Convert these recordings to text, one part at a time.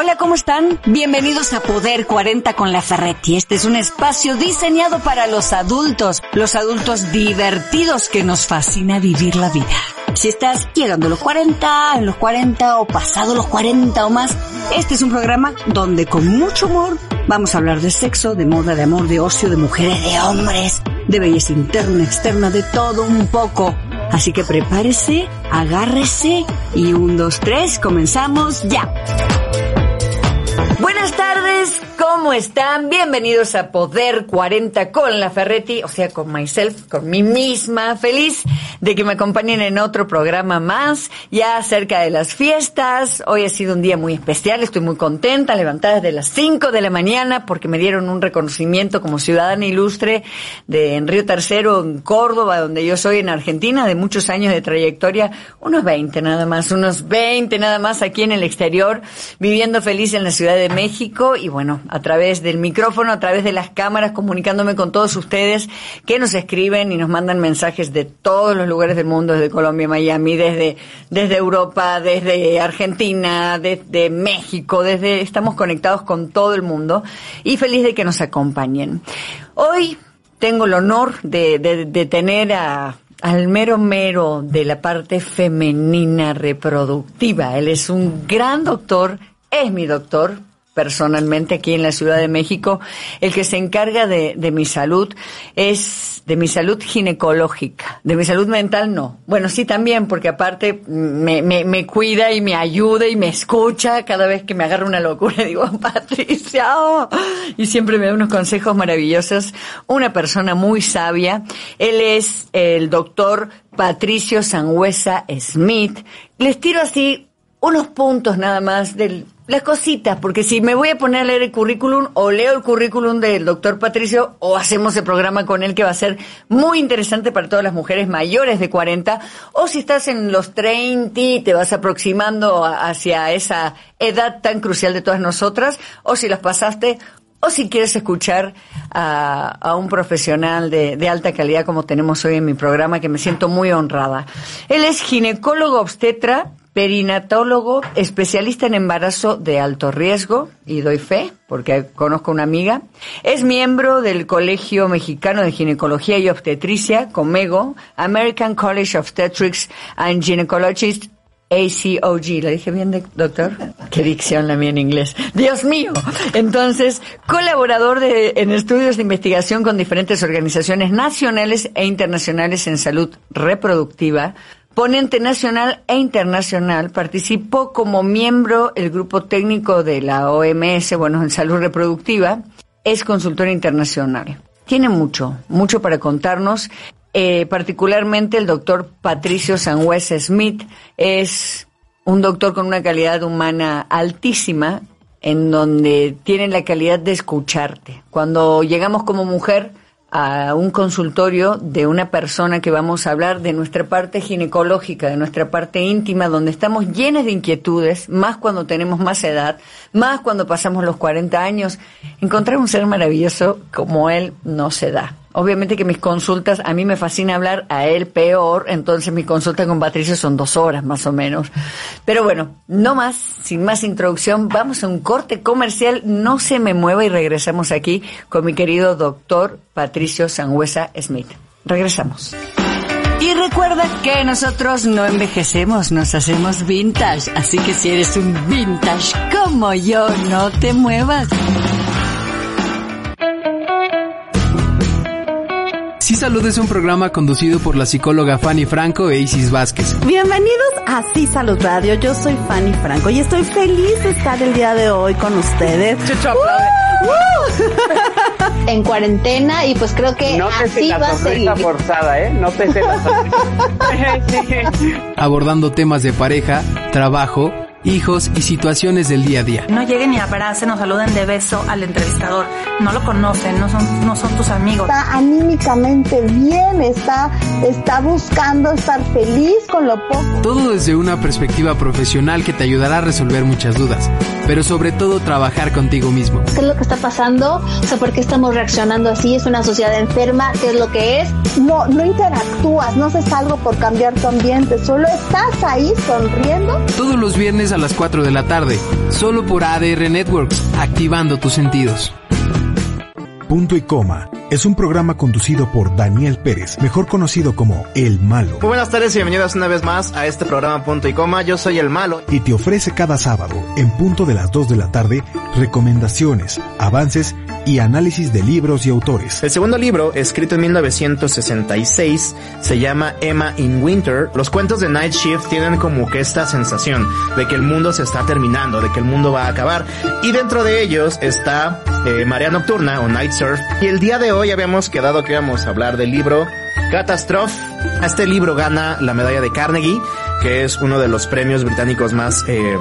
Hola, ¿cómo están? Bienvenidos a Poder 40 con la Ferretti. Este es un espacio diseñado para los adultos, los adultos divertidos que nos fascina vivir la vida. Si estás llegando a los 40, en los 40 o pasado los 40 o más, este es un programa donde con mucho humor vamos a hablar de sexo, de moda, de amor, de ocio, de mujeres, de hombres, de belleza interna, externa, de todo un poco. Así que prepárese, agárrese y un, dos, tres, comenzamos ya. ¿Cómo están? Bienvenidos a Poder 40 con la Ferretti, o sea, con myself, con mí misma. Feliz de que me acompañen en otro programa más, ya cerca de las fiestas. Hoy ha sido un día muy especial, estoy muy contenta, levantada desde las 5 de la mañana porque me dieron un reconocimiento como ciudadana ilustre de en Río Tercero, en Córdoba, donde yo soy en Argentina, de muchos años de trayectoria, unos 20 nada más, unos 20 nada más aquí en el exterior, viviendo feliz en la Ciudad de México y bueno, a través del micrófono, a través de las cámaras, comunicándome con todos ustedes que nos escriben y nos mandan mensajes de todos los lugares del mundo, desde Colombia, Miami, desde, desde Europa, desde Argentina, desde México, desde, estamos conectados con todo el mundo y feliz de que nos acompañen. Hoy tengo el honor de, de, tener a, al mero mero de la parte femenina reproductiva. Él es un gran doctor, es mi doctor, personalmente aquí en la Ciudad de México, el que se encarga de, mi salud es de mi salud ginecológica, de mi salud mental no. Bueno, sí también, porque aparte me, me, me cuida y me ayuda y me escucha cada vez que me agarra una locura. Digo, Patricia, oh", y siempre me da unos consejos maravillosos. Una persona muy sabia. Él es el doctor Patricio Sangüesa Smith. Les tiro así unos puntos nada más del las cositas, porque si me voy a poner a leer el currículum, o leo el currículum del doctor Patricio, o hacemos el programa con él que va a ser muy interesante para todas las mujeres mayores de 40, o si estás en los 30 y te vas aproximando hacia esa edad tan crucial de todas nosotras, o si las pasaste, o si quieres escuchar a, a un profesional de, de, alta calidad como tenemos hoy en mi programa, que me siento muy honrada. Él es ginecólogo obstetra, perinatólogo, especialista en embarazo de alto riesgo, y doy fe, porque conozco una amiga. Es miembro del Colegio Mexicano de Ginecología y Obstetricia, COMEGO, American College of Obstetrics and Gynecologists, ACOG, ¿la dije bien, doctor? Qué dicción la mía en inglés. Dios mío. Entonces, colaborador de, en estudios de investigación con diferentes organizaciones nacionales e internacionales en salud reproductiva, ponente nacional e internacional, participó como miembro el grupo técnico de la OMS, bueno, en salud reproductiva, es consultor internacional. Tiene mucho, mucho para contarnos. Eh, particularmente el doctor Patricio Sangües Smith es un doctor con una calidad humana altísima, en donde tiene la calidad de escucharte. Cuando llegamos como mujer, a un consultorio de una persona que vamos a hablar de nuestra parte ginecológica, de nuestra parte íntima, donde estamos llenas de inquietudes, más cuando tenemos más edad, más cuando pasamos los 40 años. Encontrar un ser maravilloso como él no se da. Obviamente que mis consultas, a mí me fascina hablar, a él peor, entonces mi consulta con Patricio son dos horas más o menos. Pero bueno, no más, sin más introducción, vamos a un corte comercial, no se me mueva y regresamos aquí con mi querido doctor Patricio Sangüesa Smith. Regresamos. Y recuerda que nosotros no envejecemos, nos hacemos vintage, así que si eres un vintage como yo, no te muevas. Salud es un programa conducido por la psicóloga Fanny Franco e Isis Vázquez. Bienvenidos a Sí Salud Radio. Yo soy Fanny Franco y estoy feliz de estar el día de hoy con ustedes. Chucho en cuarentena y pues creo que no así la va a seguir. forzada, ¿eh? No te la Abordando temas de pareja, trabajo, hijos y situaciones del día a día. No lleguen y abracen o saluden de beso al entrevistador. No lo conocen, no son, no son tus amigos. Está anímicamente bien, está, está buscando estar feliz con lo poco. Todo desde una perspectiva profesional que te ayudará a resolver muchas dudas, pero sobre todo trabajar contigo mismo. ¿Qué es lo que está pasando? O sea, ¿por qué estamos reaccionando así? ¿Es una sociedad enferma? ¿Qué es lo que es? No, no interactúas, no haces algo por cambiar tu ambiente, solo estás ahí sonriendo. Todos los viernes a las 4 de la tarde, solo por ADR Networks, activando tus sentidos. Punto y coma es un programa conducido por Daniel Pérez, mejor conocido como El Malo. Muy buenas tardes y bienvenidos una vez más a este programa Punto y coma. Yo soy El Malo. Y te ofrece cada sábado, en punto de las 2 de la tarde, recomendaciones, avances y análisis de libros y autores. El segundo libro, escrito en 1966, se llama Emma in Winter. Los cuentos de Night Shift tienen como que esta sensación de que el mundo se está terminando, de que el mundo va a acabar. Y dentro de ellos está eh, Marea Nocturna o Night Surf. Y el día de hoy habíamos quedado que íbamos a hablar del libro Catastrophe. Este libro gana la medalla de Carnegie, que es uno de los premios británicos más... Eh,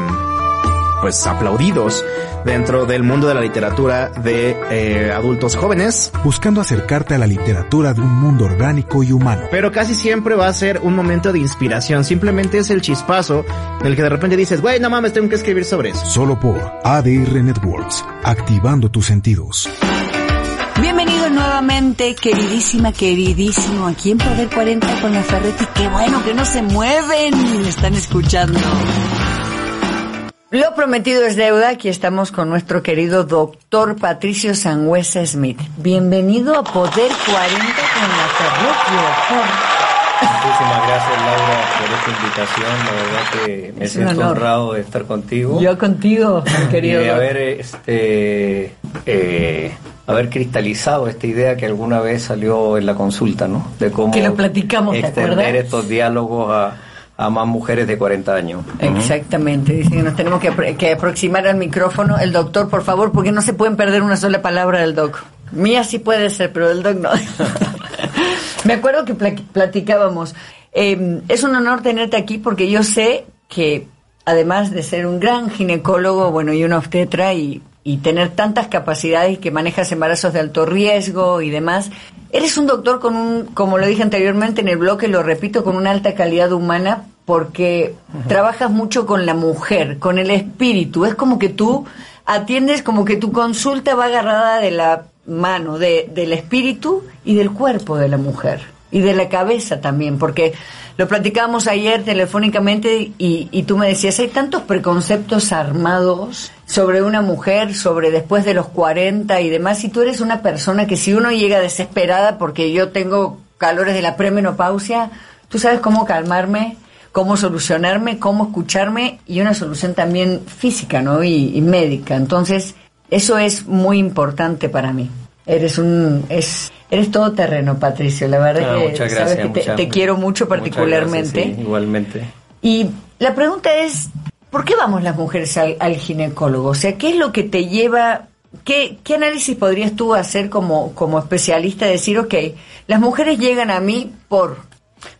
pues aplaudidos dentro del mundo de la literatura de eh, adultos jóvenes. Buscando acercarte a la literatura de un mundo orgánico y humano. Pero casi siempre va a ser un momento de inspiración. Simplemente es el chispazo en el que de repente dices, güey, no mames, tengo que escribir sobre eso. Solo por ADR Networks, activando tus sentidos. Nuevamente, queridísima, queridísimo, aquí en Poder 40 con la Ferretti. Qué bueno que no se mueven, me están escuchando. Lo prometido es deuda. Aquí estamos con nuestro querido doctor Patricio Sangüesa Smith. Bienvenido a Poder 40 con la Ferretti. Muchísimas gracias Laura por esta invitación, la verdad que me Es siento honrado de estar contigo. Yo contigo, querido. y haber este eh, haber cristalizado esta idea que alguna vez salió en la consulta, ¿no? De cómo Que lo platicamos, ¿te extender estos diálogos a, a más mujeres de 40 años. Exactamente, dicen que nos tenemos que, que aproximar al micrófono. El doctor, por favor, porque no se pueden perder una sola palabra del doc. Mía sí puede ser, pero del doc no. Me acuerdo que pla- platicábamos. Eh, es un honor tenerte aquí porque yo sé que además de ser un gran ginecólogo, bueno, y un obstetra y, y tener tantas capacidades que manejas embarazos de alto riesgo y demás, eres un doctor con un, como lo dije anteriormente en el bloque, lo repito, con una alta calidad humana porque trabajas mucho con la mujer, con el espíritu. Es como que tú atiendes, como que tu consulta va agarrada de la mano, de, del espíritu y del cuerpo de la mujer. Y de la cabeza también, porque lo platicábamos ayer telefónicamente y, y tú me decías, hay tantos preconceptos armados sobre una mujer, sobre después de los 40 y demás, y tú eres una persona que si uno llega desesperada porque yo tengo calores de la premenopausia, tú sabes cómo calmarme, cómo solucionarme, cómo escucharme y una solución también física, ¿no? Y, y médica. Entonces, eso es muy importante para mí. Eres un es eres todo terreno, Patricio. La verdad Ah, que muchas sabes gracias, que te, muchas- te quiero mucho particularmente. gracias, sí, igualmente. Y la pregunta es, ¿por qué vamos las mujeres al, al ginecólogo? O sea, ¿qué es lo que te lleva, qué, qué análisis podrías tú hacer como, como especialista? Decir, ok, las mujeres llegan a mí por...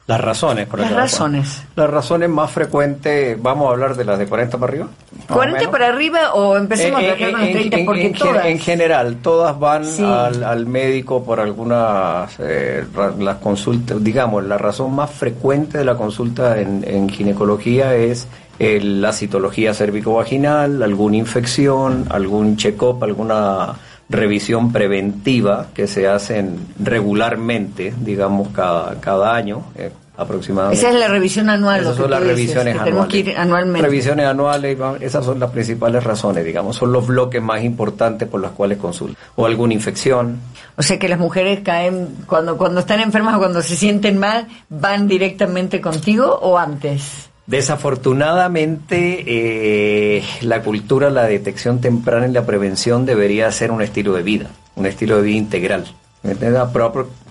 Las razones, por Las razones. Las razones más frecuentes, vamos a hablar de las de 40 para arriba. Más o 40 menos. para arriba o empecemos Eh, a tratar eh, con los en- 30 en- porque en, todas... en general, todas van Sí. al, al médico por algunas eh, las consultas, digamos, la razón más frecuente de la consulta en, en ginecología es eh, la citología cervicovaginal, alguna infección, algún check-up, alguna revisión preventiva que se hacen regularmente, digamos, cada, cada año. eh, aproximadamente. Esa es la revisión anual, Esas lo que son las dices, revisiones que anuales. tenemos que ir anualmente. Revisiones anuales, esas son las principales razones, digamos, son los bloques más importantes por los cuales consultan. O alguna infección. O sea que las mujeres caen, cuando, cuando están enfermas o cuando se sienten mal, van directamente contigo o antes. Desafortunadamente, eh, la cultura, la detección temprana y la prevención debería ser un estilo de vida, un estilo de vida integral.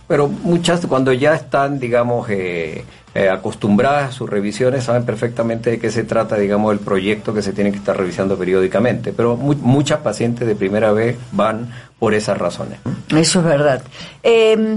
Pero muchas cuando ya están, digamos, eh, eh, acostumbradas a sus revisiones, saben perfectamente de qué se trata, digamos, el proyecto que se tiene que estar revisando periódicamente. Pero mu- muchas pacientes de primera vez van por esas razones. Eso es verdad. Eh,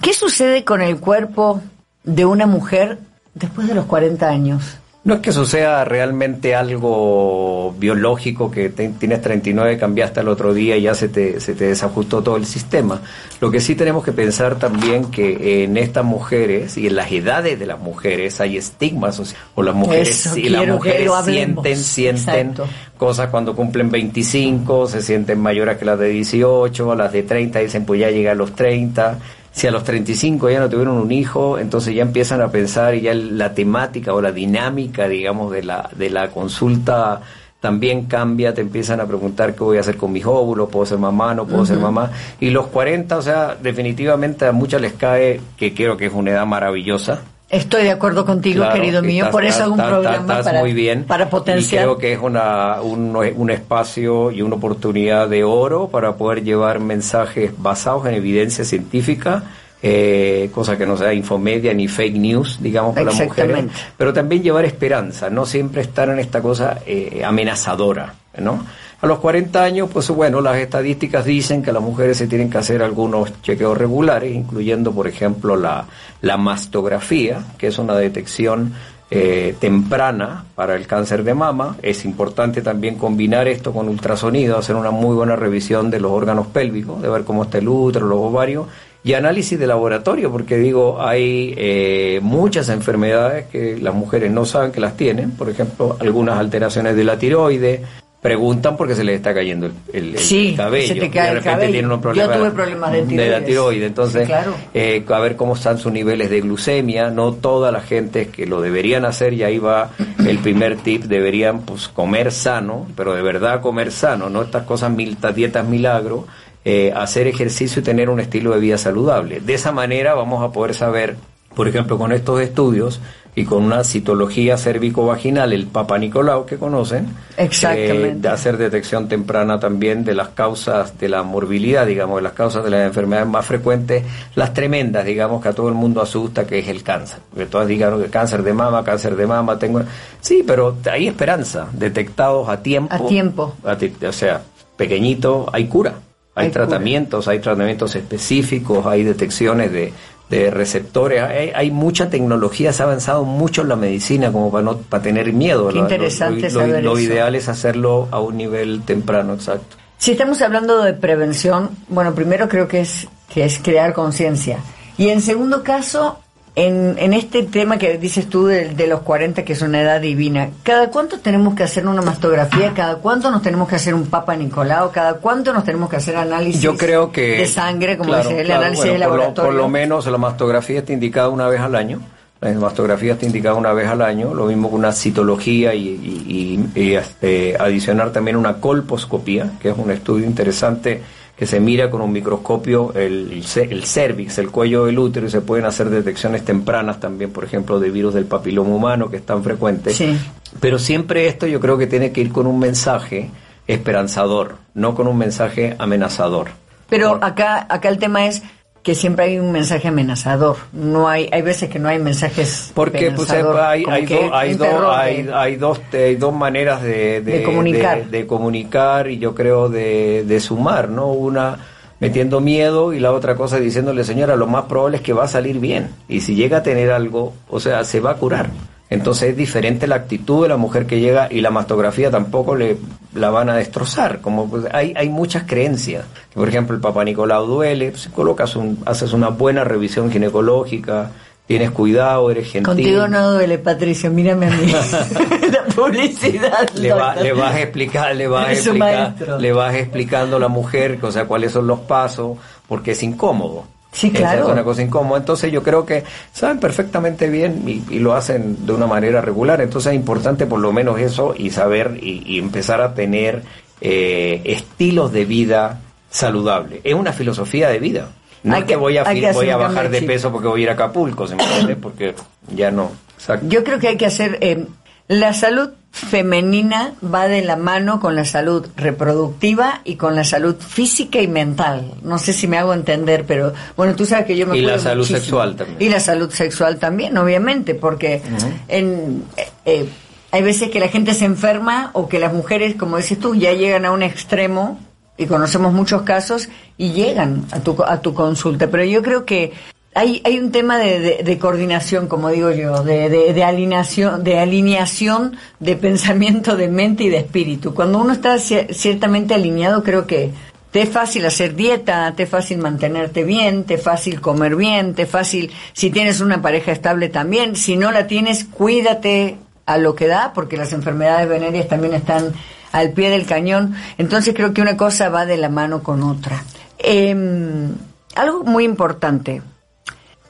¿Qué sucede con el cuerpo de una mujer después de los 40 años? No es que eso sea realmente algo biológico, que te- tienes 39, cambiaste al otro día y ya se te, se te desajustó todo el sistema. Lo que sí tenemos que pensar también que en estas mujeres y en las edades de las mujeres hay estigmas, o, sea, o las mujeres, Eso, y las mujeres sienten, sienten Exacto. cosas cuando cumplen 25, se sienten mayores que las de 18, las de 30 dicen pues ya llegué a los 30. Si a los 35 ya no tuvieron un hijo, entonces ya empiezan a pensar y ya la temática o la dinámica, digamos, de la, de la consulta también cambia, te empiezan a preguntar qué voy a hacer con mis óvulos, puedo ser mamá, no puedo ser mamá. Y los 40, o sea, definitivamente a muchas les cae, que creo que es una edad maravillosa, Estoy de acuerdo contigo, Claro, querido mío, estás- por eso hago un programa para, muy bien. para potenciar. Y creo que es una, un, un espacio y una oportunidad de oro para poder llevar mensajes basados en evidencia científica, eh, cosa que no sea infomedia ni fake news, digamos, para las mujeres. Pero también llevar esperanza, no siempre estar en esta cosa eh, amenazadora, ¿no? A los 40 años, pues bueno, las estadísticas dicen que las mujeres se tienen que hacer algunos chequeos regulares, incluyendo, por ejemplo, la, la mastografía, que es una detección eh, temprana para el cáncer de mama. Es importante también combinar esto con ultrasonido, hacer una muy buena revisión de los órganos pélvicos, de ver cómo está el útero, los ovarios, y análisis de laboratorio, porque digo, hay eh, muchas enfermedades que las mujeres no saben que las tienen, por ejemplo, algunas alteraciones de la tiroide, preguntan porque se les está cayendo el, el- el Sí, cabello, se te cae de repente tienen un Yo problema tuve problemas de la tiroides. tiroide, entonces Sí, claro. eh, a ver cómo están sus niveles de glucemia, no toda la gente que lo deberían hacer, y ahí va el primer tip, deberían pues comer sano, pero de verdad comer sano, no estas cosas, mil, estas dietas milagro, eh, hacer ejercicio y tener un estilo de vida saludable. De esa manera vamos a poder saber, por ejemplo, con estos estudios y con una citología cérvico-vaginal, el Papa Nicolau que conocen, eh, de hacer detección temprana también de las causas de la morbilidad, digamos, de las causas de las enfermedades más frecuentes, las tremendas, digamos, que a todo el mundo asusta, que es el cáncer. Porque todas digan que cáncer de mama, cáncer de mama, tengo... Sí, pero hay esperanza, detectados a tiempo. A tiempo. a ti- o sea, pequeñito, hay cura. Hay, Hay cura. tratamientos, hay tratamientos específicos, hay detecciones de, de receptores, hay, hay mucha tecnología, se ha avanzado mucho en la medicina como para no para tener miedo. Qué Lo- lo- interesante lo, saber lo eso. ideal es hacerlo a un nivel temprano, exacto. Si estamos hablando de prevención, bueno, primero creo que es que es crear conciencia. Y en segundo caso, en, en este tema que dices tú de, de los 40, que es una edad divina, ¿cada cuánto tenemos que hacer una mastografía? ¿Cada cuánto nos tenemos que hacer un Papa Nicolau? ¿Cada cuánto nos tenemos que hacer análisis Yo creo que... de sangre, como claro, dice el claro, análisis bueno, de por lo- laboratorio? Por lo, menos la mastografía está indicada una vez al año. La mastografía está indicada una vez al año, lo mismo que una citología y, y- y- y, este, adicionar también una colposcopía, que es un estudio interesante que se mira con un microscopio el, el, ce- el cervix, el cuello del útero, y se pueden hacer detecciones tempranas también, por ejemplo, de virus del papiloma humano, que es tan frecuente. Sí. Pero siempre esto yo creo que tiene que ir con un mensaje esperanzador, no con un mensaje amenazador. Pero acá, acá el tema es que siempre hay un mensaje amenazador. No hay, hay veces que no hay mensajes Porque pues hay, hay, do- hay, do- hay, de- hay dos, hay dos maneras de, De comunicar. de- de comunicar y yo creo de, de sumar, ¿no? Una metiendo miedo y la otra cosa diciéndole, señora, lo más probable es que va a salir bien. Y si llega a tener algo, o sea, se va a curar. Entonces es diferente la actitud de la mujer que llega y la mastografía tampoco le la van a destrozar. Como pues, hay, hay muchas creencias. Por ejemplo, el Papa Nicolau duele, pues, colocas un, haces una buena revisión ginecológica, tienes cuidado, eres gentil. Contigo no duele, Patricio, mírame a mí. la publicidad. le, va- le vas a explicar, le vas a explicar, le vas explicando a la mujer, o sea, cuáles son los pasos, porque es incómodo. Sí, Esa claro. Es una cosa incómoda. Entonces yo creo que saben perfectamente bien y, y lo hacen de una manera regular. Entonces es importante por lo menos eso y saber y, y empezar a tener eh, estilos de vida saludable. Es una filosofía de vida. No Hay es que, que- voy a, que voy a bajar de peso porque voy a ir a Acapulco, ¿se me entiende? Porque ya no. Exacto. Yo creo que hay que hacer, eh, La salud femenina va de la mano con la salud reproductiva y con la salud física y mental. No sé si me hago entender, pero bueno, tú sabes que yo me Y la salud muchísimo. sexual también. Y la salud sexual también, obviamente, porque en, eh, eh, hay veces que la gente se enferma o que las mujeres, como dices tú, ya llegan a un extremo y conocemos muchos casos y llegan a tu, a tu consulta. Pero yo creo que hay, hay un tema de, de- coordinación, como digo yo, de, de, alineación, de alineación de pensamiento, de mente y de espíritu. Cuando uno está cier- ciertamente alineado, creo que te es fácil hacer dieta, te es fácil mantenerte bien, te es fácil comer bien, te es fácil, si tienes una pareja estable también, si no la tienes, cuídate a lo que da, porque las enfermedades venéreas también están al pie del cañón. Entonces creo que una cosa va de la mano con otra. Em, algo muy importante.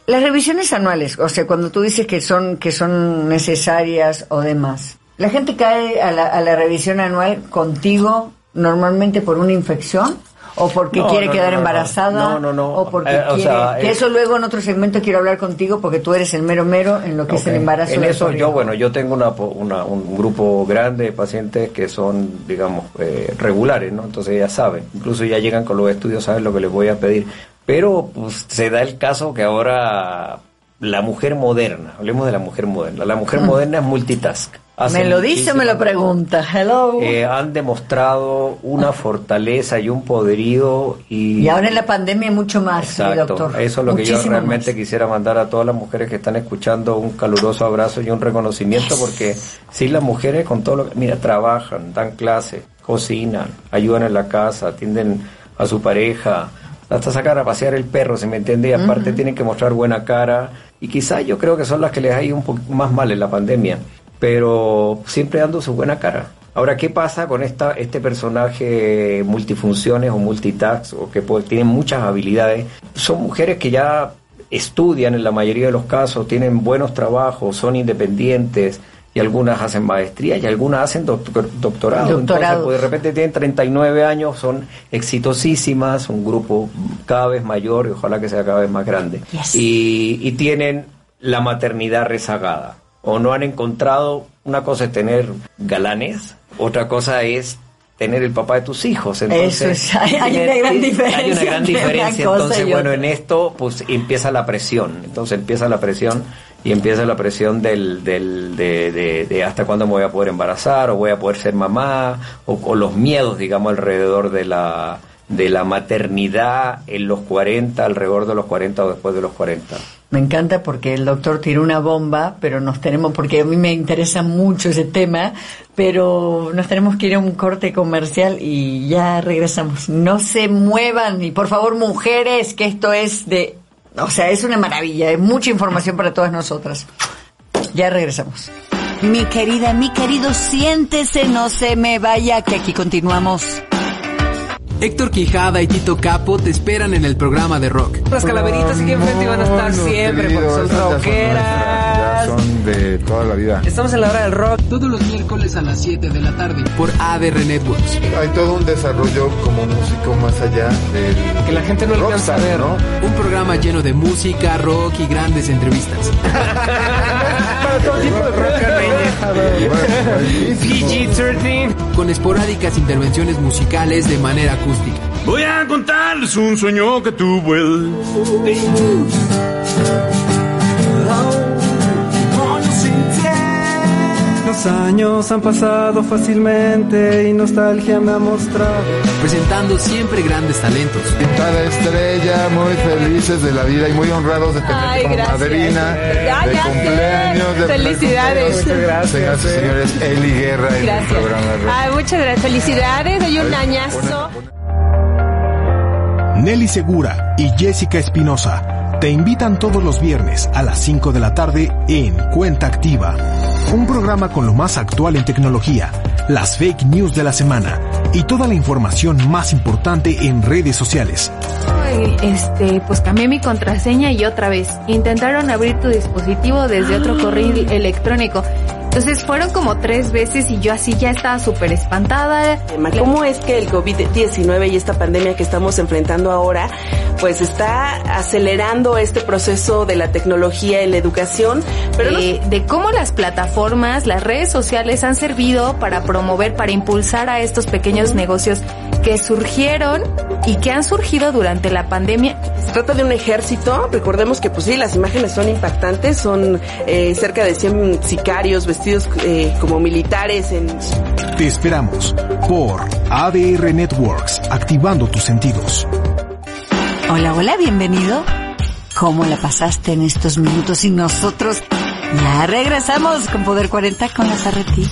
Las revisiones anuales, o sea, cuando tú dices que son que son necesarias o demás, la gente cae a la, a la revisión anual contigo normalmente por una infección o porque No, quiere no, quedar no, embarazada No, no, no. o porque Eh, o quiere sea, que eh, eso luego en otro segmento quiero hablar contigo porque tú eres el mero mero en lo que es el embarazo En eso yo, bueno, yo tengo una, una- un grupo grande de pacientes que son, digamos, eh, regulares, ¿no? Entonces ya saben, incluso ya llegan con los estudios, saben lo que les voy a pedir. Pero pues, se da el caso que ahora la mujer moderna, hablemos de la mujer moderna, la mujer Mm. moderna es multitask. Hace ¿Me lo dice o me lo pregunta? Hello. Eh, han demostrado una fortaleza y un poderío y... y ahora en la pandemia mucho más, sí, Exacto, doctor. eso es lo que yo realmente más. quisiera mandar a todas las mujeres que están escuchando un caluroso abrazo y un reconocimiento porque sí las mujeres con todo lo que, mira, trabajan, dan clases, cocinan, ayudan en la casa, atienden a su pareja, hasta sacar a pasear el perro, ¿se me entiende? Y aparte tienen que mostrar buena cara y quizás yo creo que son las que les ha ido un poco más mal en la pandemia, pero siempre dando su buena cara. Ahora, ¿qué pasa con esta, este personaje multifunciones o multitask o que pues, tienen muchas habilidades? Son mujeres que ya estudian en la mayoría de los casos, tienen buenos trabajos, son independientes y algunas hacen maestría y algunas hacen doctor- doctorado. Doctorado. Entonces, pues, de repente tienen 39 años, son exitosísimas, un grupo cada vez mayor y ojalá que sea cada vez más grande. Yes. Y, y tienen la maternidad rezagada. O no han encontrado, una cosa es tener galanes, otra cosa es tener el papá de tus hijos. Entonces, Eso es, hay- hay una gran Hay diferencia una gran una diferencia. Entonces, bueno, en esto pues empieza la presión. Entonces empieza la presión y empieza la presión del, del, de, de- de hasta cuándo me voy a poder embarazar o voy a poder ser mamá o, o los miedos, digamos, alrededor de la de la maternidad en los 40, alrededor de los 40 o después de los 40. Me encanta porque el doctor tiró una bomba, pero nos tenemos, porque a mí me interesa mucho ese tema, pero nos tenemos que ir a un corte comercial y ya regresamos. No se muevan y por favor mujeres, que esto es de, o sea, es una maravilla, es mucha información para todas nosotras. Ya regresamos. Mi querida, mi querido, siéntese, no se me vaya, que aquí continuamos. Héctor Quijada y Tito Capo te esperan en el programa de rock. Las calaveritas aquí enfrente van a estar siempre porque son rockeras. Son de toda la vida. Estamos en la hora del rock. Todos los miércoles a las 7 de la tarde por ADR Networks. Hay todo un desarrollo como músico más allá del. Que la gente no alcanza a ver, ¿no? Un programa lleno de música, rock y grandes entrevistas. Para todo tipo de rock PG-13. Con esporádicas intervenciones musicales de manera acústica. Voy a contarles un sueño que tuvo él. Los años han pasado fácilmente y nostalgia me ha mostrado. Presentando siempre grandes talentos. Cada estrella, muy felices de la vida y muy honrados de tenerte Ay, como gracias. madrina Ya, de ya cumpleaños. De Felicidades. Muchas gracias. Señoras y señores, Eli Guerra en el Gracias. programa. Ay, muchas gracias. Felicidades. Hay un añazo. Nelly Segura y Jessica Espinosa te invitan todos los viernes a las 5 de la tarde en Cuenta Activa, un programa con lo más actual en tecnología, las fake news de la semana y toda la información más importante en redes sociales. Este, pues cambié mi contraseña y otra vez. Intentaron abrir tu dispositivo desde otro correo electrónico. Entonces fueron como tres veces y yo así ya estaba súper espantada. ¿Cómo es que el COVID-19 y esta pandemia que estamos enfrentando ahora, pues está acelerando este proceso de la tecnología en la educación? Pero de, de cómo las plataformas, las redes sociales han servido para promover, para impulsar a estos pequeños negocios que surgieron y que han surgido durante la pandemia. Se trata de un ejército, recordemos que pues sí, las imágenes son impactantes, son eh, cerca de 100 sicarios vestidos eh, como militares en... Te esperamos por ADR Networks, activando tus sentidos. Hola, hola, bienvenido. ¿Cómo la pasaste en estos minutos y nosotros? Ya regresamos con Poder 40 con la Ferretti.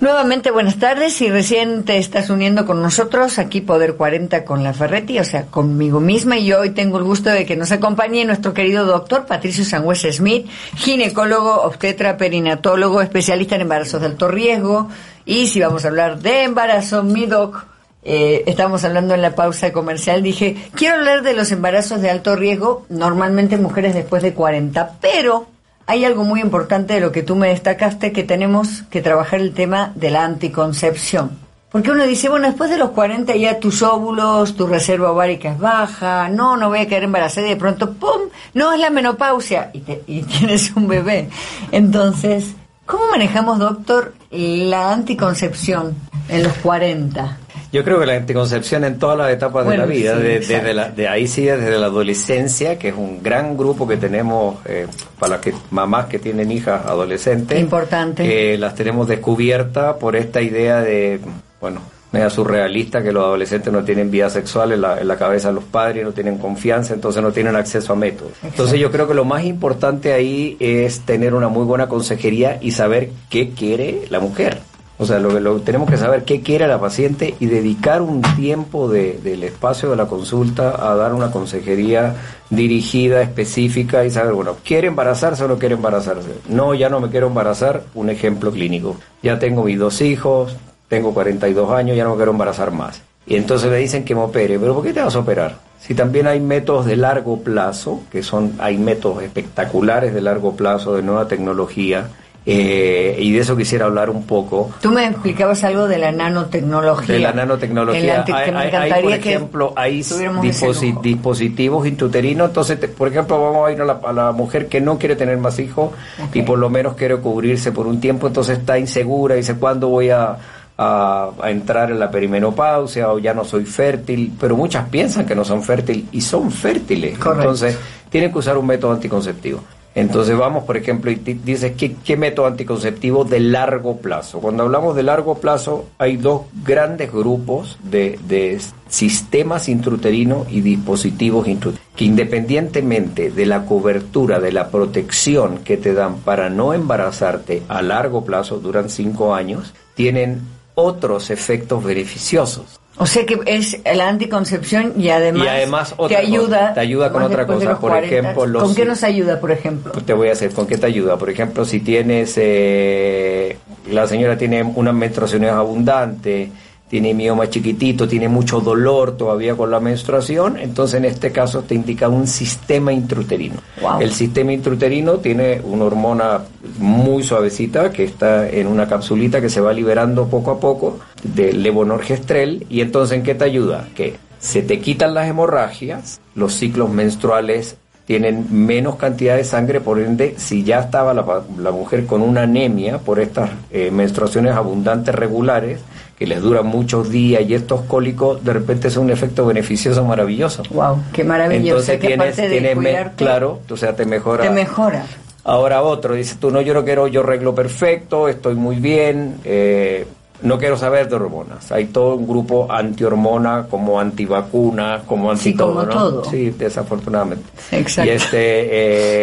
Nuevamente buenas tardes, si recién te estás uniendo con nosotros, aquí Poder 40 con la Ferretti, o sea, conmigo misma, y hoy tengo el gusto de que nos acompañe nuestro querido doctor Patricio Sangües Smith, ginecólogo, obstetra, perinatólogo, especialista en embarazos de alto riesgo, y si vamos a hablar de embarazo, mi doc, eh, estamos hablando en la pausa comercial, dije, quiero hablar de los embarazos de alto riesgo, normalmente mujeres después de 40, pero hay algo muy importante de lo que tú me destacaste, que tenemos que trabajar el tema de la anticoncepción. Porque uno dice, bueno, después de los 40 ya tus óvulos, tu reserva ovárica es baja, no, no voy a quedar embarazada y de pronto, ¡pum!, no es la menopausia y, te, y tienes un bebé. Entonces, ¿cómo manejamos, doctor, la anticoncepción en los 40? Yo creo que la anticoncepción en todas las etapas Bueno, de la vida, sí, de, desde la, de ahí sí, desde la adolescencia, que es un gran grupo que tenemos eh, para las que, mamás que tienen hijas adolescentes. Importante. eh, las tenemos descubiertas por esta idea de, bueno, media surrealista que los adolescentes no tienen vida sexual en la, en la cabeza de los padres, no tienen confianza, entonces no tienen acceso a métodos. Entonces yo creo que lo más importante ahí es tener una muy buena consejería y saber qué quiere la mujer. O sea, lo que lo, tenemos que saber qué quiere la paciente y dedicar un tiempo de- del espacio de la consulta a dar una consejería dirigida, específica y saber, bueno, ¿quiere embarazarse o no quiere embarazarse? No, ya no me quiero embarazar, un ejemplo clínico. Ya tengo mis dos hijos, tengo 42 años, ya no me quiero embarazar más. Y entonces me dicen que me opere, pero ¿por qué te vas a operar? Si también hay métodos de largo plazo, que son, hay métodos espectaculares de largo plazo, de nueva tecnología, eh, y de eso quisiera hablar un poco. Tú me explicabas algo de la nanotecnología. De la nanotecnología. La hay, me hay- hay, encantaría por que ejemplo, hay disposi- dispositivos intrauterinos. Entonces, te- por ejemplo, vamos a ir a la, a la mujer que no quiere tener más hijos y por lo menos quiere cubrirse por un tiempo, entonces está insegura, dice, ¿cuándo voy a, a- a entrar en la perimenopausia o ya no soy fértil? Pero muchas piensan que no son fértiles y son fértiles. Correcto. Entonces, tienen que usar un método anticonceptivo. Entonces vamos, por ejemplo, y dices, ¿qué, ¿qué método anticonceptivo de largo plazo? Cuando hablamos de largo plazo, hay dos grandes grupos de, de sistemas intrauterinos y dispositivos intrauterinos, que independientemente de la cobertura, de la protección que te dan para no embarazarte a largo plazo, duran cinco años, tienen otros efectos beneficiosos. O sea que es la anticoncepción y además, Y además te otra cosa, ayuda. te ayuda con otra cosa, por 40. ejemplo, los- ¿Con qué nos ayuda, por ejemplo? Pues te voy a hacer, ¿con qué te ayuda? Por ejemplo, si tienes, eh, la señora tiene unas menstruaciones abundantes, tiene mioma chiquitito, tiene mucho dolor todavía con la menstruación, entonces en este caso te indica un sistema intrauterino. Wow. El sistema intrauterino tiene una hormona muy suavecita que está en una capsulita que se va liberando poco a poco del levonorgestrel y entonces ¿en qué te ayuda? Que se te quitan las hemorragias, los ciclos menstruales tienen menos cantidad de sangre, por ende, si ya estaba la, la mujer con una anemia por estas eh, menstruaciones abundantes regulares, que les duran muchos días y estos cólicos, de repente es un efecto beneficioso maravilloso. Wow, qué maravilloso. Entonces que tienes, tienes cuidarte, claro, o sea, te mejora. te mejora. Ahora otro, dice tú, no, yo no quiero, yo reglo perfecto, estoy muy bien, eh, no quiero saber de hormonas. Hay todo un grupo antihormona, como antivacuna, como anti Sí, como ¿no? todo. Sí, desafortunadamente. Exacto. Y este,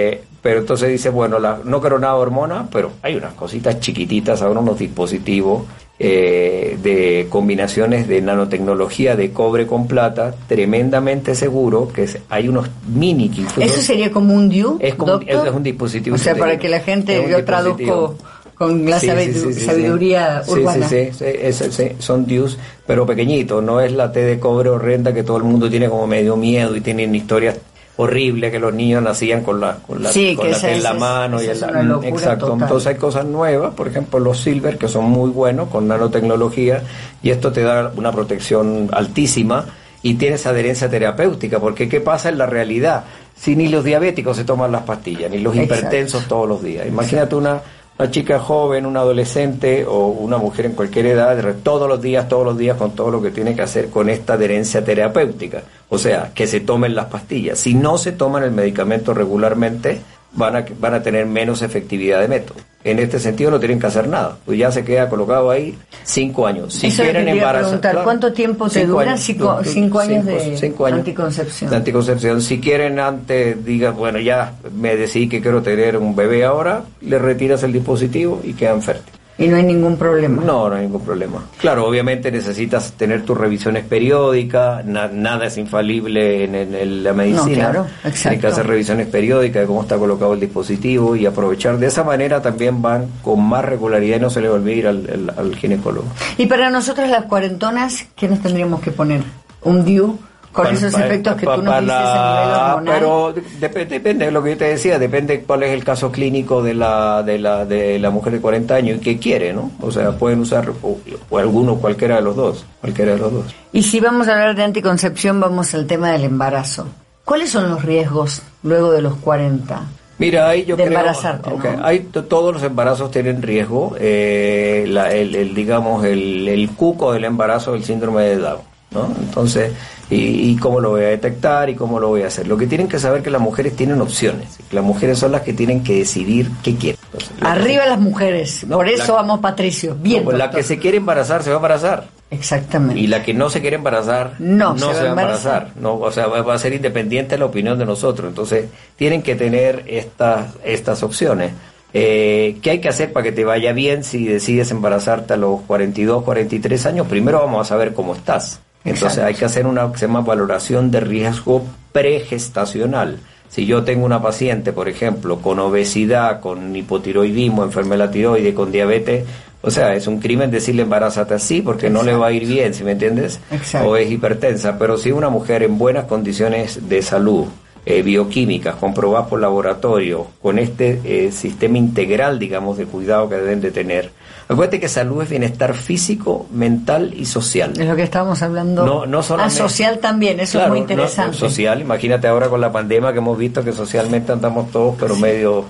eh, pero entonces dice, bueno, la- no quiero nada de hormona, pero hay unas cositas chiquititas, ahora unos dispositivos eh, de combinaciones de nanotecnología de cobre con plata, tremendamente seguro, que es- hay unos mini incluso- ¿Eso sería como un DIU, es, como- es un dispositivo. O sea, para que la gente, yo traduzco con la Sí, sabidu- sí, sí, sabiduría urbana. Sí, sí, sí, son DIUs, pero pequeñitos, no es la T de cobre horrenda que todo el mundo tiene como medio miedo y tienen historias horrible que los niños nacían con la, con la, Sí, con la esa- en la esa mano. y esa en la- Exacto. total. Entonces hay cosas nuevas, por ejemplo los silver, que son muy buenos con nanotecnología, y esto te da una protección altísima y tienes adherencia terapéutica, porque ¿qué pasa en la realidad? Si ni los diabéticos se toman las pastillas, ni los Exacto. hipertensos todos los días. Imagínate una, una chica joven, un adolescente o una mujer en cualquier edad, todos los días, todos los días, con todo lo que tiene que hacer con esta adherencia terapéutica. O sea, que se tomen las pastillas. Si no se toman el medicamento regularmente, van a, van a tener menos efectividad de método. En este sentido no tienen que hacer nada, pues ya se queda colocado ahí cinco años. Si Eso quieren embarazar, claro. ¿Cuánto tiempo te dura? años. Cinco, años de cinco- cinco años anticoncepción. de anticoncepción. Si quieren antes, diga, bueno, ya me decidí que quiero tener un bebé ahora, le retiras el dispositivo y quedan fértiles. Y no hay ningún problema. No, no hay ningún problema. Claro, obviamente necesitas tener tus revisiones periódicas, na- nada es infalible en, en- en la medicina. No, claro, exacto. que hacer revisiones periódicas de cómo está colocado el dispositivo y aprovechar. De esa manera también van con más regularidad y no se le va a olvidar al, al- al ginecólogo. Y para nosotras las cuarentonas, ¿qué nos tendríamos que poner? ¿Un DIU? Con esos efectos que tú nos dices la- a nivel hormonal. Pero dep- depende de lo que yo te decía, depende cuál es el caso clínico de la, de la, de la mujer de 40 años y qué quiere, ¿no? O sea, pueden usar o, o alguno, cualquiera de los dos, cualquiera de los dos. Y si vamos a hablar de anticoncepción, vamos al tema del embarazo. ¿Cuáles son los riesgos luego de los 40? Mira, ahí yo De creo, embarazarte, ok, ¿no? hay to- todos los embarazos tienen riesgo, eh, la- el, el, digamos el, el cuco del embarazo, el síndrome de Down, ¿no? Entonces, y, y cómo lo voy a detectar y cómo lo voy a hacer. Lo que tienen que saber que las mujeres tienen opciones, que las mujeres son las que tienen que decidir qué quieren. Entonces, la que Arriba las mujeres. No, Por eso la- amo Patricio. Bien. Como la que se quiere embarazar se va a embarazar. Exactamente. Y la que no se quiere embarazar No, se, va a embarazar. No, o sea, va, va a ser independiente de la opinión de nosotros. Entonces, tienen que tener estas, estas opciones. Eh, ¿Qué hay que hacer para que te vaya bien si decides embarazarte a los 42, 43 años? Primero vamos a saber cómo estás. Entonces Exacto. hay que hacer una que se llama valoración de riesgo pregestacional. Si yo tengo una paciente, por ejemplo, con obesidad, con hipotiroidismo, enfermedad de la tiroide, con diabetes, o sea, es un crimen decirle embarázate así porque no le va a ir bien, ¿sí me entiendes? Exacto. O es hipertensa, pero si una mujer en buenas condiciones de salud, eh, bioquímicas, comprobadas por laboratorio, con este eh, sistema integral, digamos, de cuidado que deben de tener. Acuérdate que salud es bienestar físico, mental y social. Es lo que estábamos hablando. No, no solamente- Ah, social también, eso Claro, es muy no, interesante. social, imagínate ahora con la pandemia que hemos visto que socialmente andamos todos, pero medio,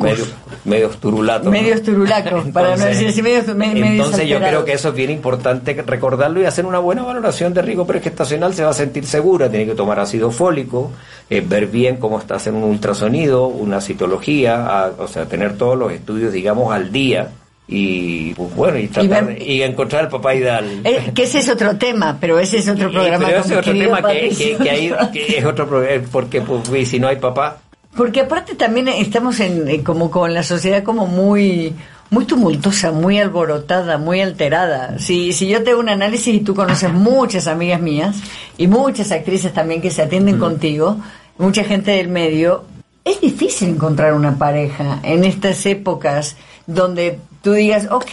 medio, medios turulatos. ¿no? Medios turulacos, para no Entonces- decir medios, me- medios Entonces yo creo que eso es bien importante recordarlo y hacer una buena valoración de riesgo pregestacional. Se va a sentir segura, tiene que tomar ácido fólico, eh, ver bien cómo está hacer un ultrasonido, una citología, a- o sea, tener todos los estudios, digamos, al día y pues bueno, y tratar de- y encontrar el papá ideal. Eh, que ese es otro tema, pero ese es otro programa. pero ese es otro tema que, que es otro problema, porque pues, si no hay papá, Porque aparte también estamos en eh, como con la sociedad como muy muy tumultuosa, muy alborotada, muy alterada. Si si yo te hago un análisis y tú conoces muchas amigas mías y muchas actrices también que se atienden contigo, mucha gente del medio, es difícil encontrar una pareja en estas épocas donde tú digas, ok,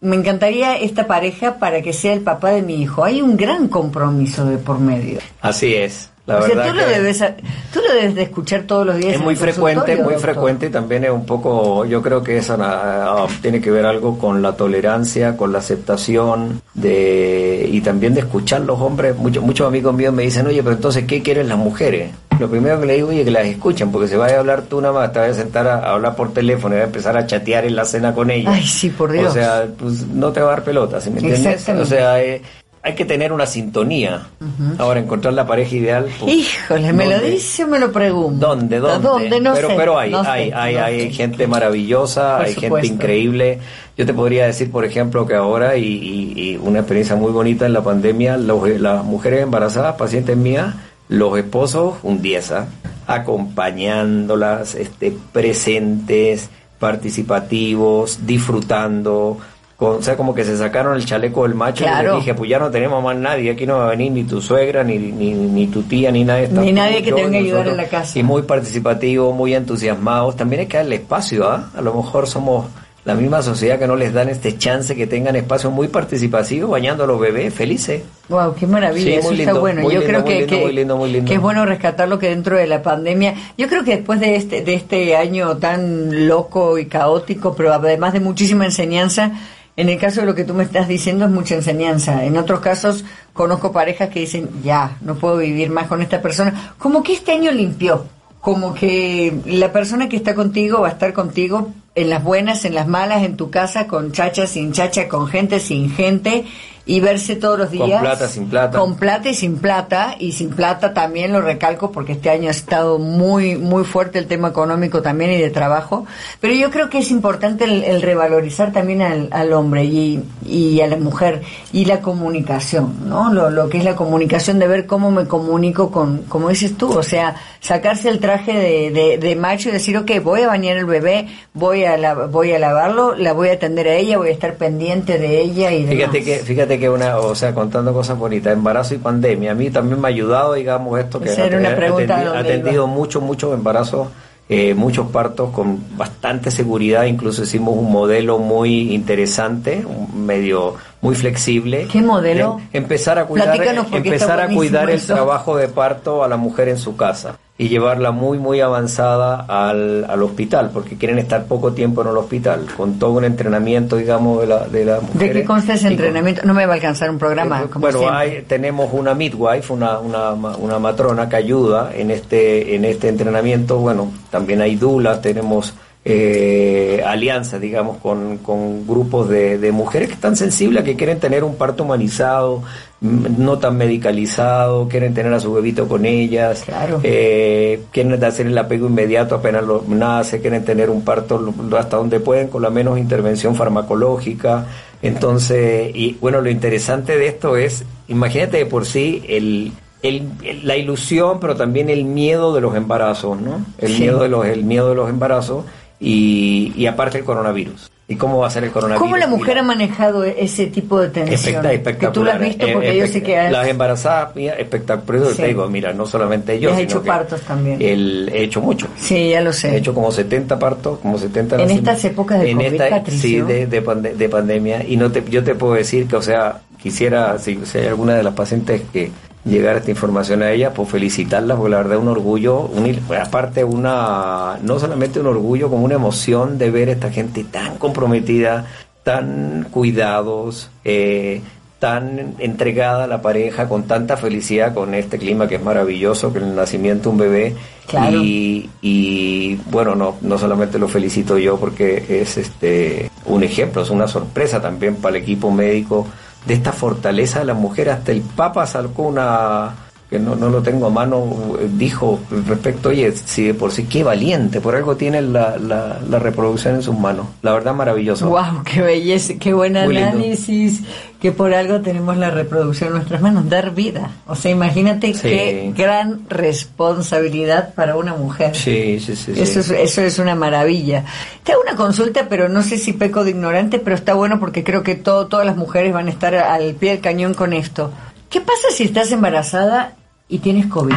me encantaría esta pareja para que sea el papá de mi hijo. Hay un gran compromiso de por medio. así es. La o sea, verdad tú lo, debes, tú lo debes de escuchar todos los días. Es muy frecuente, muy doctor. frecuente y también es un poco, yo creo que eso ah, tiene que ver algo con la tolerancia, con la aceptación de y también de escuchar los hombres. Muchos muchos amigos míos me dicen, oye, pero entonces, ¿qué quieren las mujeres? Lo primero que le digo, oye, que las escuchen, porque se vaya a hablar tú nada más, te vas a sentar a, a hablar por teléfono y vas a empezar a chatear en la cena con ella. Ay, sí, por Dios. O sea, pues no te va a dar pelota, ¿sí me entiendes? O sea, eh, hay que tener una sintonía. Ahora, encontrar la pareja ideal. pues, Híjole, ¿me lo dice o me lo pregunto? ¿Dónde? ¿Dónde? ¿Dónde? No pero, sé, pero hay, no sé, hay, hay, no hay gente maravillosa, Por hay supuesto. gente increíble. Yo te podría decir, por ejemplo, que ahora, y, y- y una experiencia muy bonita en la pandemia, los- las mujeres embarazadas, pacientes mías, los esposos, un 10, ¿ah? acompañándolas, este, presentes, participativos, disfrutando. con- o sea, como que se sacaron el chaleco del macho y Claro. les dije, pues ya no tenemos más nadie, aquí no va a venir ni tu suegra, ni, ni, ni tu tía, ni nadie. Ni nadie que yo, te venga a ayudar en la casa. Y muy participativos, muy entusiasmados. También hay que darle espacio, ¿ah? A lo mejor somos la misma sociedad que no les dan este chance que tengan espacios muy participativos bañando a los bebés felices. Wow, qué maravilla, Sí, eso está bueno. Yo lindo, creo que, lindo, que- lindo, es bueno rescatarlo que dentro de la pandemia. Yo creo que después de este de este año tan loco y caótico, pero además de muchísima enseñanza, en el caso de lo que tú me estás diciendo es mucha enseñanza. En otros casos conozco parejas que dicen, "Ya, no puedo vivir más con esta persona." Como que este año limpió, como que la persona que está contigo va a estar contigo en las buenas, en las malas, en tu casa, con chacha, sin chacha, con gente, sin gente, y verse todos los Con días. plata, sin plata. Con plata y sin plata, y sin plata también lo recalco porque este año ha estado muy, muy fuerte el tema económico también y de trabajo. Pero yo creo que es importante el, el revalorizar también al, al hombre y, y a la mujer y la comunicación, ¿no? Lo, lo que es la comunicación de ver cómo me comunico con, como dices tú, o sea, sacarse el traje de, de, de macho y decir, ok, voy a bañar el bebé, voy a, la- voy a lavarlo, la voy a atender a ella, voy a estar pendiente de ella y demás. Fíjate que, fíjate que una, o sea, contando cosas bonitas, embarazo y pandemia, a mí también me ha ayudado, digamos, esto que Esa era una he pregunta atendi- a dónde atendido muchos, muchos embarazos, eh, muchos partos con bastante seguridad, incluso hicimos un modelo muy interesante, medio muy flexible. ¿Qué modelo? De empezar a cuidar, empezar a cuidar el eso. trabajo de parto a la mujer en su casa y llevarla muy muy avanzada al, al hospital porque quieren estar poco tiempo en el hospital con todo un entrenamiento digamos de la de la mujer ¿De qué consta ese entrenamiento? No me va a alcanzar un programa. como bueno, hay, tenemos una midwife, una, una, una matrona que ayuda en este, en este entrenamiento. Bueno, también hay dulas, tenemos eh, alianzas, digamos, con, con grupos de, de mujeres que están sensibles, que quieren tener un parto humanizado, mm, no tan medicalizado, quieren tener a su bebito con ellas, eh, quieren hacer el apego inmediato apenas lo nace, quieren tener un parto hasta donde pueden con la menos intervención farmacológica. Entonces, y bueno, lo interesante de esto es, imagínate de por sí el, el- el- la ilusión, pero también el miedo de los embarazos, ¿no? El Sí. miedo de los, el miedo de los embarazos y, y aparte el coronavirus. ¿Y cómo va a ser el coronavirus? ¿Cómo la mujer ha manejado ese tipo de tensión? Especta- espectacular. Que tú lo has visto eh, porque yo sé que has, Las embarazadas, mira, espectacular. Sí. te digo, mira, no solamente yo, has hecho partos también. el- he hecho mucho. Sí, ya lo He sé. hecho como 70 partos, como 70 En estas épocas de En COVID, esta-. Sí, de, de, pande- de pandemia. Y no te, yo te puedo decir que, o sea, quisiera, si, si hay alguna de las pacientes que llegara esta información a ella, pues felicitarlas, porque la verdad es un orgullo, un, aparte una, no solamente un orgullo, como una emoción de ver a esta gente tan comprometida, tan cuidados, eh, tan entregada a la pareja, con tanta felicidad con este clima que es maravilloso, que el nacimiento de un bebé. Claro. Y, y, bueno, no, no solamente lo felicito yo porque es este un ejemplo, es una sorpresa también para el equipo médico de esta fortaleza de la mujer. Hasta el Papa sacó una que no, no lo tengo a mano, eh, dijo respecto, oye, si de por sí, qué valiente, por algo tiene la, la, la reproducción en sus manos. La verdad, maravilloso. Wow, qué belleza, qué buen Muy lindo. análisis, que por algo tenemos la reproducción en nuestras manos, dar vida. O sea, imagínate Sí. qué gran responsabilidad para una mujer. Sí, sí, sí. sí. Eso es, eso es una maravilla. Te hago una consulta, pero no sé si peco de ignorante, pero está bueno porque creo que todo, todas las mujeres van a estar al pie del cañón con esto. ¿Qué pasa si estás embarazada y tienes COVID?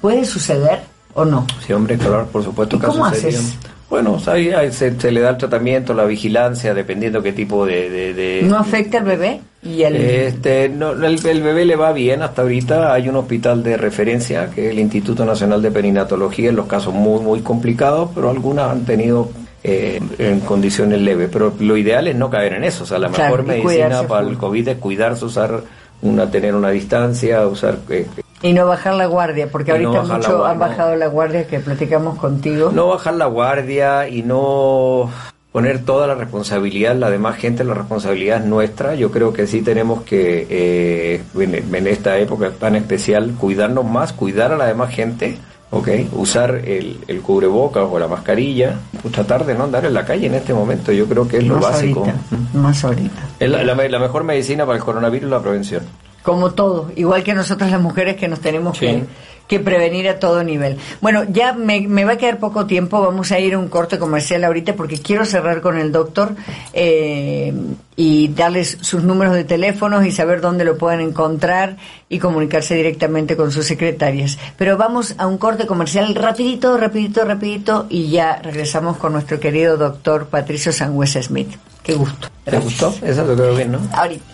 ¿Puede suceder o no? Sí, hombre, claro, por supuesto ¿Y que cómo haces? Bueno, se, se le da el tratamiento, la vigilancia, dependiendo qué tipo de... de- de- ¿No afecta al bebé? Y al... Este, no, el, el bebé le va bien hasta ahorita. Hay un hospital de referencia, que es el Instituto Nacional de Perinatología, en los casos muy, muy complicados, pero algunas han tenido eh, en condiciones leves. Pero lo ideal es no caer en eso. O sea, la Claro, mejor medicina para el COVID es cuidarse, usar una, tener una distancia, usar... eh, Y no bajar la guardia, porque Y no ahorita la mucho guardia, han no. bajado la guardia que platicamos contigo. No bajar la guardia y no poner toda la responsabilidad, la demás gente, la responsabilidad es nuestra. Yo creo que sí tenemos que, eh, en, en esta época tan especial, cuidarnos más, cuidar a la demás gente, ¿ok? Usar el, el cubrebocas o la mascarilla, pues tratar de no andar en la calle en este momento. Yo creo que es lo Más básico. ahorita, más ahorita. La, la mejor medicina para el coronavirus es la prevención. Como todo, igual que nosotras las mujeres que nos tenemos Sí. que, que prevenir a todo nivel. Bueno, ya me, me va a quedar poco tiempo, vamos a ir a un corte comercial ahorita porque quiero cerrar con el doctor eh, y darles sus números de teléfonos y saber dónde lo pueden encontrar y comunicarse directamente con sus secretarias. Pero vamos a un corte comercial rapidito, rapidito, rapidito y ya regresamos con nuestro querido doctor Patricio Sangüesa Smith. Qué gusto. ¿Te gustó? Eso lo creo bien, ¿no? Ahorita.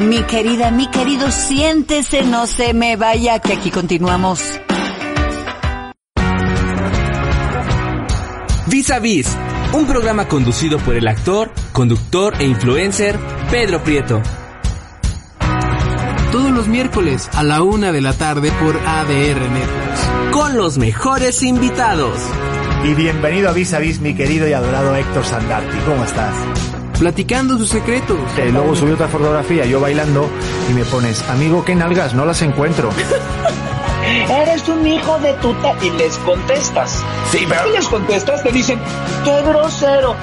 Mi querida, mi querido, siéntese, no se me vaya, que aquí continuamos. Vis a Vis, un programa conducido por el actor, conductor e influencer Pedro Prieto. Todos los miércoles a la una de la tarde por ADR Networks. Con los mejores invitados. Y bienvenido a Vis a Vis, mi querido y adorado Héctor Sandarti. ¿Cómo estás? Platicando sus secretos. Eh, luego subí otra fotografía, yo bailando, y me pones, amigo, ¿qué nalgas? No las encuentro. Eres un hijo de tuta y les contestas. Sí, pero... Y les contestas, te dicen, qué grosero.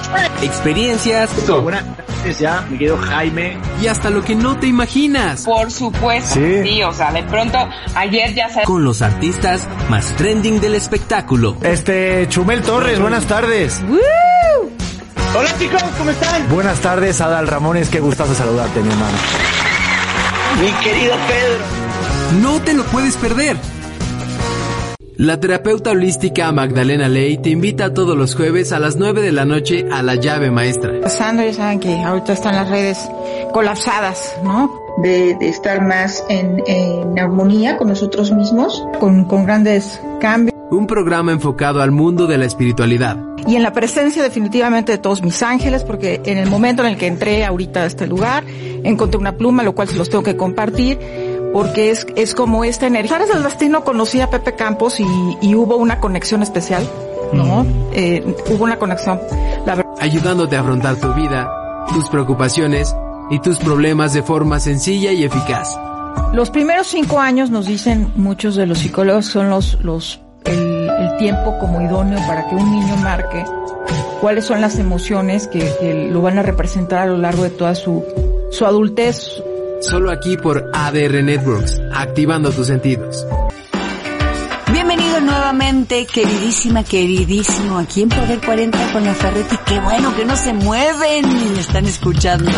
Experiencias. Buenas tardes ya, mi querido Jaime. Y hasta lo que no te imaginas. Por supuesto. Sí. Sí, o sea, de pronto, ayer ya se... Con los artistas más trending del espectáculo. Este, Chumel Torres, buenas tardes. Hola chicos, ¿cómo están? Buenas tardes, Adal Ramones, qué gustazo saludarte, mi hermano. Mi querido Pedro. No te lo puedes perder. La terapeuta holística Magdalena Ley te invita todos los jueves a las 9 de la noche a la llave maestra. Pasando, ya saben que ahorita están las redes colapsadas, ¿no? De, de estar más en, en, armonía con nosotros mismos. Con, con grandes cambios. Un programa enfocado al mundo de la espiritualidad. Y en la presencia definitivamente de todos mis ángeles, porque en el momento en el que entré ahorita a este lugar, encontré una pluma, lo cual se los tengo que compartir porque es, es como esta energía. Ares del Destino conocí a Pepe Campos y, y hubo una conexión especial, ¿no? Mm. Eh, hubo una conexión. La Ayudándote a afrontar tu vida, tus preocupaciones y tus problemas de forma sencilla y eficaz. Los primeros cinco años, nos dicen muchos de los psicólogos, son los, los, el, el tiempo como idóneo para que un niño marque cuáles son las emociones que, que lo van a representar a lo largo de toda su, su adultez, Solo aquí por ADR Networks, activando tus sentidos. Bienvenido nuevamente, queridísima, queridísimo, aquí en Poder 40 con la Ferretti. Qué bueno que no se mueven y me están escuchando.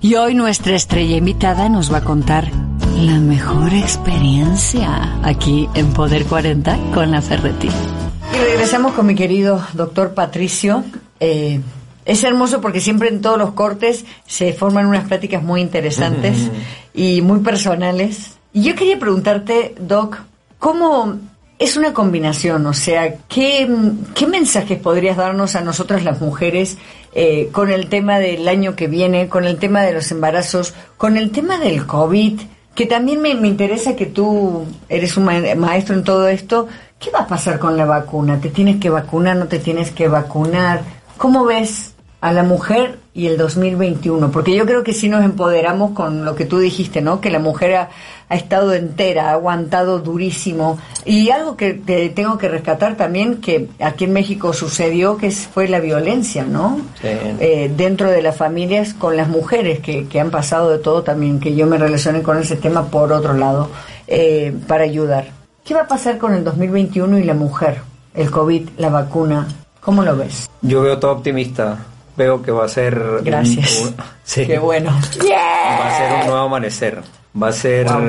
Y hoy nuestra estrella invitada nos va a contar la mejor experiencia aquí en Poder 40 con la Ferretti. Y regresamos con mi querido doctor Patricio. Eh, es hermoso porque siempre en todos los cortes se forman unas pláticas muy interesantes uh -huh. y muy personales. Y yo quería preguntarte, Doc, ¿cómo es una combinación? O sea, ¿qué, qué mensajes podrías darnos a nosotras las mujeres eh, con el tema del año que viene, con el tema de los embarazos, con el tema del COVID? Que también me, me interesa que tú eres un ma maestro en todo esto. ¿Qué va a pasar con la vacuna? ¿Te tienes que vacunar? ¿No te tienes que vacunar? ¿Cómo ves a la mujer y el 2021, porque yo creo que sí nos empoderamos con lo que tú dijiste, ¿no? Que la mujer ha, ha estado entera, ha aguantado durísimo. Y algo que te tengo que rescatar también, que aquí en México sucedió, que fue la violencia, ¿no? Sí. Eh, dentro de las familias con las mujeres que, que han pasado de todo también, que yo me relacioné con ese tema por otro lado, eh, para ayudar. ¿Qué va a pasar con el 2021 y la mujer? El COVID, la vacuna, ¿cómo lo ves? Yo veo todo optimista veo que va a ser gracias. un, un, sí, qué bueno. Va a ser un nuevo amanecer. Va a ser wow.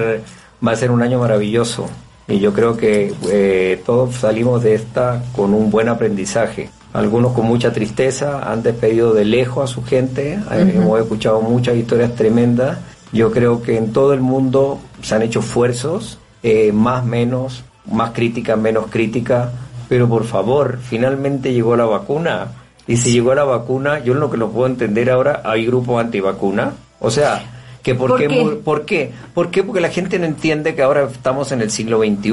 va a ser un año maravilloso. Y yo creo que eh, todos salimos de esta con un buen aprendizaje. Algunos con mucha tristeza han despedido de lejos a su gente. Uh -huh. hemos escuchado muchas historias tremendas. Yo creo que en todo el mundo se han hecho esfuerzos eh, más menos más crítica menos crítica. Pero por favor finalmente llegó la vacuna y si llegó la vacuna, yo lo que lo puedo entender ahora, hay grupos antivacuna. O sea, que por, ¿Por qué, qué? ¿por qué? ¿Por qué? Porque la gente no entiende que ahora estamos en el siglo XXI.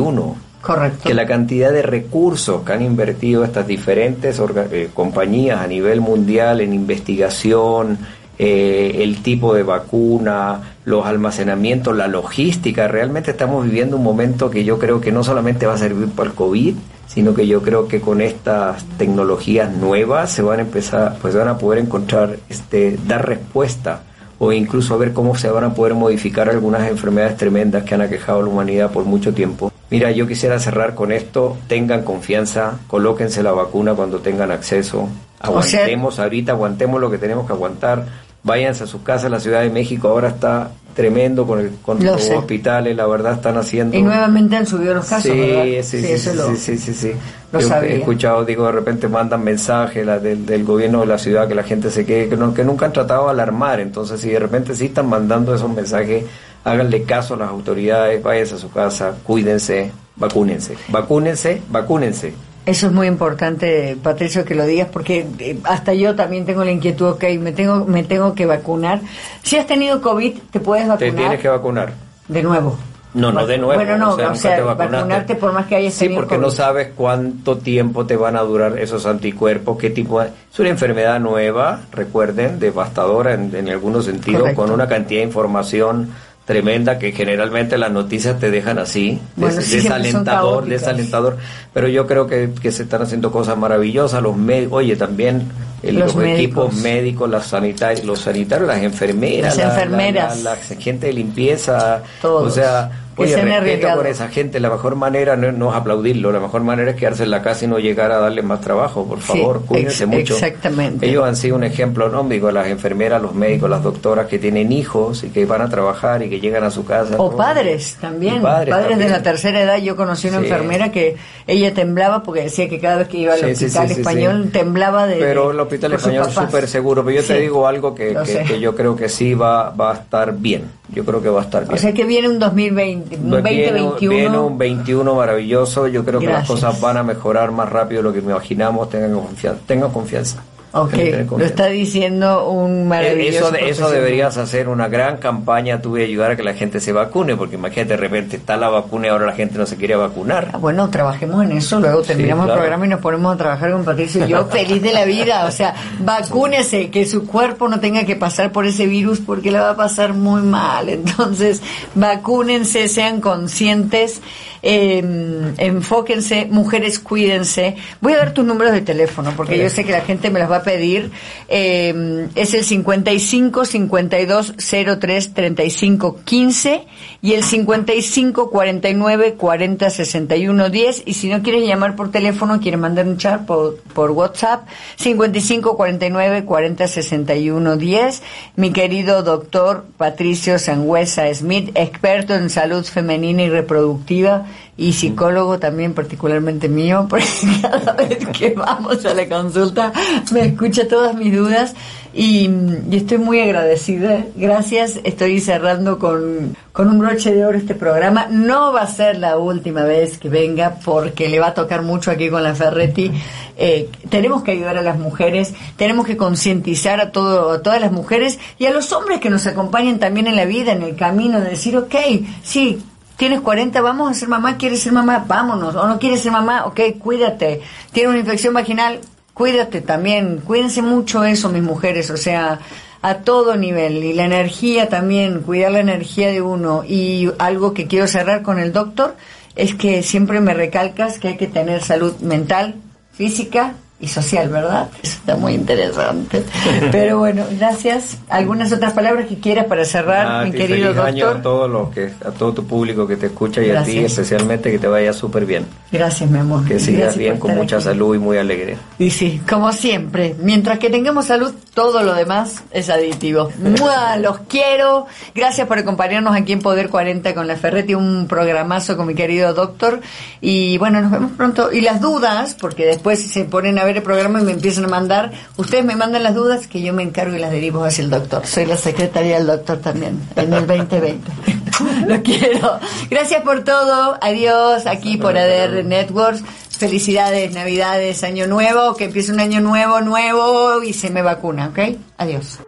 Correcto. Que la cantidad de recursos que han invertido estas diferentes eh, compañías a nivel mundial en investigación, eh, el tipo de vacuna, los almacenamientos, la logística, realmente estamos viviendo un momento que yo creo que no solamente va a servir para el COVID, sino que yo creo que con estas tecnologías nuevas se van a empezar, pues van a poder encontrar, este, dar respuesta o incluso a ver cómo se van a poder modificar algunas enfermedades tremendas que han aquejado a la humanidad por mucho tiempo. Mira, yo quisiera cerrar con esto, tengan confianza, colóquense la vacuna cuando tengan acceso, aguantemos ahorita, aguantemos lo que tenemos que aguantar, váyanse a sus casas, la Ciudad de México ahora está tremendo con, el, con Lo los sé. hospitales, la verdad están haciendo... Y nuevamente han subido los casos, Sí, ¿verdad? sí, sí, eso sí, lo- sí, sí, sí, sí. lo Yo sabía. he escuchado, digo, de repente mandan mensajes la del, del gobierno de la ciudad que la gente se quede, que, no- que nunca han tratado de alarmar. Entonces, si de repente sí están mandando esos mensajes, háganle caso a las autoridades, váyanse a su casa, cuídense, vacúnense, vacúnense, vacúnense. Eso es muy importante, Patricio, que lo digas, porque eh, hasta yo también tengo la inquietud, ok, me tengo, me tengo que vacunar. Si has tenido COVID, ¿te puedes Te vacunar? tienes que vacunar. De nuevo. No, no de nuevo. Bueno, no, o sea, o sea, te vacunarte por más que hayas Sí, porque no sabes cuánto tiempo te van a durar esos anticuerpos, qué tipo de... Es una enfermedad nueva, recuerden, devastadora en, en algunos sentidos, Correcto. con una cantidad de información tremenda que generalmente las noticias te dejan así, Bueno, des- sí, siempre son desalentador, desalentador, pero yo creo que, que se están haciendo cosas maravillosas, los médicos, oye, también el- Los los, equipos médicos. las sanitarios, los sanitarios, las enfermeras, Las la- la- enfermeras. la- la gente de limpieza, Todos. o sea, Que oye, se han arriesgado. por esa gente, la mejor manera no, no es aplaudirlo, la mejor manera es quedarse en la casa y no llegar a darle más trabajo, por Sí, favor, cuídense ex- mucho. exactamente. Ellos han sido un ejemplo, no digo, las enfermeras, los médicos, las doctoras que tienen hijos y que van a trabajar y que llegan a su casa. O todo. padres también, padres padres, de también. la tercera edad. Yo conocí una Sí. enfermera que ella temblaba porque decía que cada vez que iba al Sí, sí, hospital sí, sí, español sí. temblaba de. Pero de- el hospital español es súper seguro, pero yo te Sí. digo algo que, que- que yo creo que sí va, va a estar bien, yo creo que va a estar bien. O sea que viene un 2020, un Viene- 2021. Viene un 21 maravilloso. Yo creo que las Gracias. cosas van a mejorar más rápido de lo que imaginamos. Tengan confianza. Tengan confianza. Ok, Tengan lo está diciendo un maravilloso. Eh, Eso, de- eso deberías hacer una gran campaña tú de ayudar a que la gente se vacune, porque imagínate de repente está la vacuna y ahora la gente no se quiere vacunar. Ah, Bueno, trabajemos en eso, luego terminamos claro. el programa y nos ponemos a trabajar con Patricio y yo feliz de la vida, o sea, vacúnese, que su cuerpo no tenga que pasar por ese virus porque le va a pasar muy mal, entonces vacúnense, sean conscientes, eh, enfóquense, mujeres cuídense, voy a dar tus números de teléfono porque yo sé que la gente me los va a pedir, eh, es el 55 52 03 35 15 y el 55 49 40 61 10 y si no quieres llamar por teléfono, quieres mandar un chat por, por WhatsApp 55 49 40 61 10 mi querido doctor Patricio Sangüesa Smith experto en salud femenina y reproductiva y psicólogo también particularmente mío porque cada vez que vamos a la consulta me escucha todas mis dudas y, y estoy muy agradecida. Gracias estoy cerrando con, con un broche de oro este programa. No va a ser la última vez que venga porque le va a tocar mucho aquí con la Ferretti. Eh, tenemos que ayudar a las mujeres tenemos que concientizar a, todo, a todas las mujeres y a los hombres que nos acompañan también en la vida en el camino de decir ok sí Tienes 40, vamos a ser mamá, quieres ser mamá, vámonos. O no quieres ser mamá, ok, cuídate. Tienes una infección vaginal, cuídate también. Cuídense mucho eso, mis mujeres, o sea, a todo nivel. Y la energía también, cuidar la energía de uno. Y algo que quiero cerrar con el doctor es que siempre me recalcas que hay que tener salud mental, física y social, ¿verdad? Eso está muy interesante. Pero bueno, gracias. ¿Algunas otras palabras que quieras para cerrar, A mi querido feliz año doctor? a todos los que a todo tu público que te escucha y a ti Gracias. especialmente que te vaya súper bien, Gracias, mi amor. que sigas Gracias bien con mucha aquí. salud y muy alegre. Y sí, como siempre, mientras que tengamos salud, todo lo demás es aditivo. ¡Mua! Los quiero. Gracias por acompañarnos aquí en Poder 40 con la Ferretti, un programazo con mi querido doctor. Y bueno, nos vemos pronto. Y las dudas, porque después se ponen a ver el programa y me empiezan a mandar, ustedes me mandan las dudas que yo me encargo y las derivo hacia el doctor. Soy la secretaria del doctor también, en el 2020. Lo quiero. Gracias por todo. Adiós, aquí por ADR Networks. Felicidades, Navidades, Año Nuevo, que empiece un año nuevo, nuevo y se me vacuna, ¿ok? Adiós.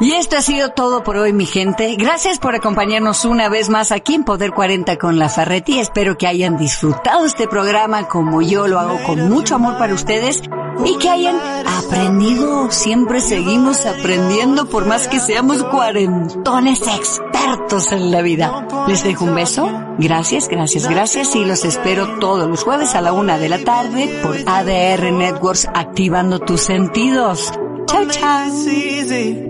Y esto ha sido todo por hoy, mi gente. Gracias por acompañarnos una vez más aquí en Poder 40 con la Ferretti. Espero que hayan disfrutado este programa como yo lo hago con mucho amor para ustedes y que hayan aprendido. Siempre seguimos aprendiendo por más que seamos cuarentones expertos en la vida. Les dejo un beso. Gracias, gracias, gracias y los espero todos los jueves a la una de la tarde por ADR Networks activando tus sentidos. Chao, chao.